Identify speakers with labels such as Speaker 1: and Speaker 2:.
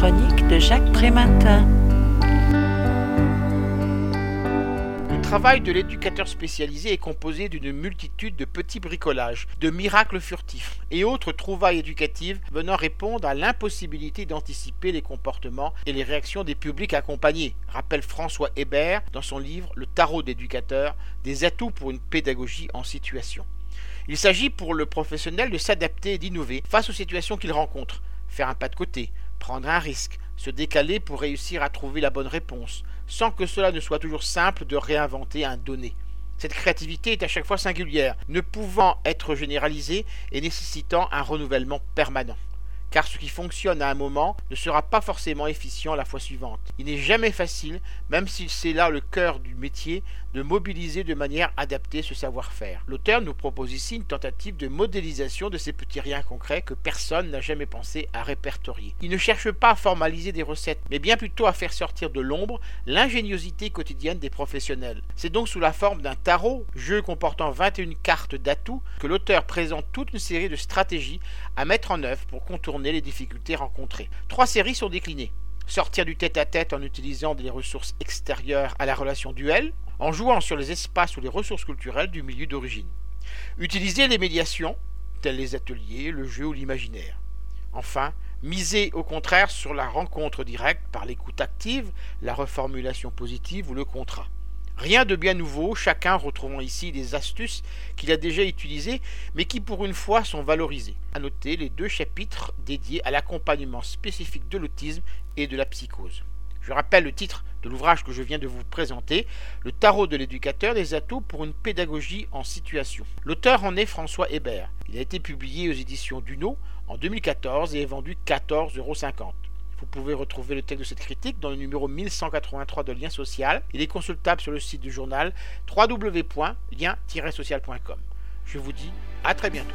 Speaker 1: chronique de Jacques Prématin.
Speaker 2: Le travail de l'éducateur spécialisé est composé d'une multitude de petits bricolages, de miracles furtifs et autres trouvailles éducatives venant répondre à l'impossibilité d'anticiper les comportements et les réactions des publics accompagnés, rappelle François Hébert dans son livre Le tarot d'éducateur, des atouts pour une pédagogie en situation. Il s'agit pour le professionnel de s'adapter et d'innover face aux situations qu'il rencontre, faire un pas de côté, prendre un risque, se décaler pour réussir à trouver la bonne réponse, sans que cela ne soit toujours simple de réinventer un donné. Cette créativité est à chaque fois singulière, ne pouvant être généralisée et nécessitant un renouvellement permanent car ce qui fonctionne à un moment ne sera pas forcément efficient la fois suivante. Il n'est jamais facile, même si c'est là le cœur du métier, de mobiliser de manière adaptée ce savoir-faire. L'auteur nous propose ici une tentative de modélisation de ces petits riens concrets que personne n'a jamais pensé à répertorier. Il ne cherche pas à formaliser des recettes, mais bien plutôt à faire sortir de l'ombre l'ingéniosité quotidienne des professionnels. C'est donc sous la forme d'un tarot, jeu comportant 21 cartes d'atouts, que l'auteur présente toute une série de stratégies à mettre en œuvre pour contourner les difficultés rencontrées. Trois séries sont déclinées. Sortir du tête-à-tête en utilisant des ressources extérieures à la relation duel, en jouant sur les espaces ou les ressources culturelles du milieu d'origine. Utiliser les médiations, telles les ateliers, le jeu ou l'imaginaire. Enfin, miser au contraire sur la rencontre directe par l'écoute active, la reformulation positive ou le contrat. Rien de bien nouveau, chacun retrouvant ici des astuces qu'il a déjà utilisées, mais qui pour une fois sont valorisées. À noter les deux chapitres dédiés à l'accompagnement spécifique de l'autisme et de la psychose. Je rappelle le titre de l'ouvrage que je viens de vous présenter, Le tarot de l'éducateur des atouts pour une pédagogie en situation. L'auteur en est François Hébert. Il a été publié aux éditions Duno en 2014 et est vendu 14,50 euros. Vous pouvez retrouver le texte de cette critique dans le numéro 1183 de Lien Social. Il est consultable sur le site du journal www.lien-social.com. Je vous dis à très bientôt.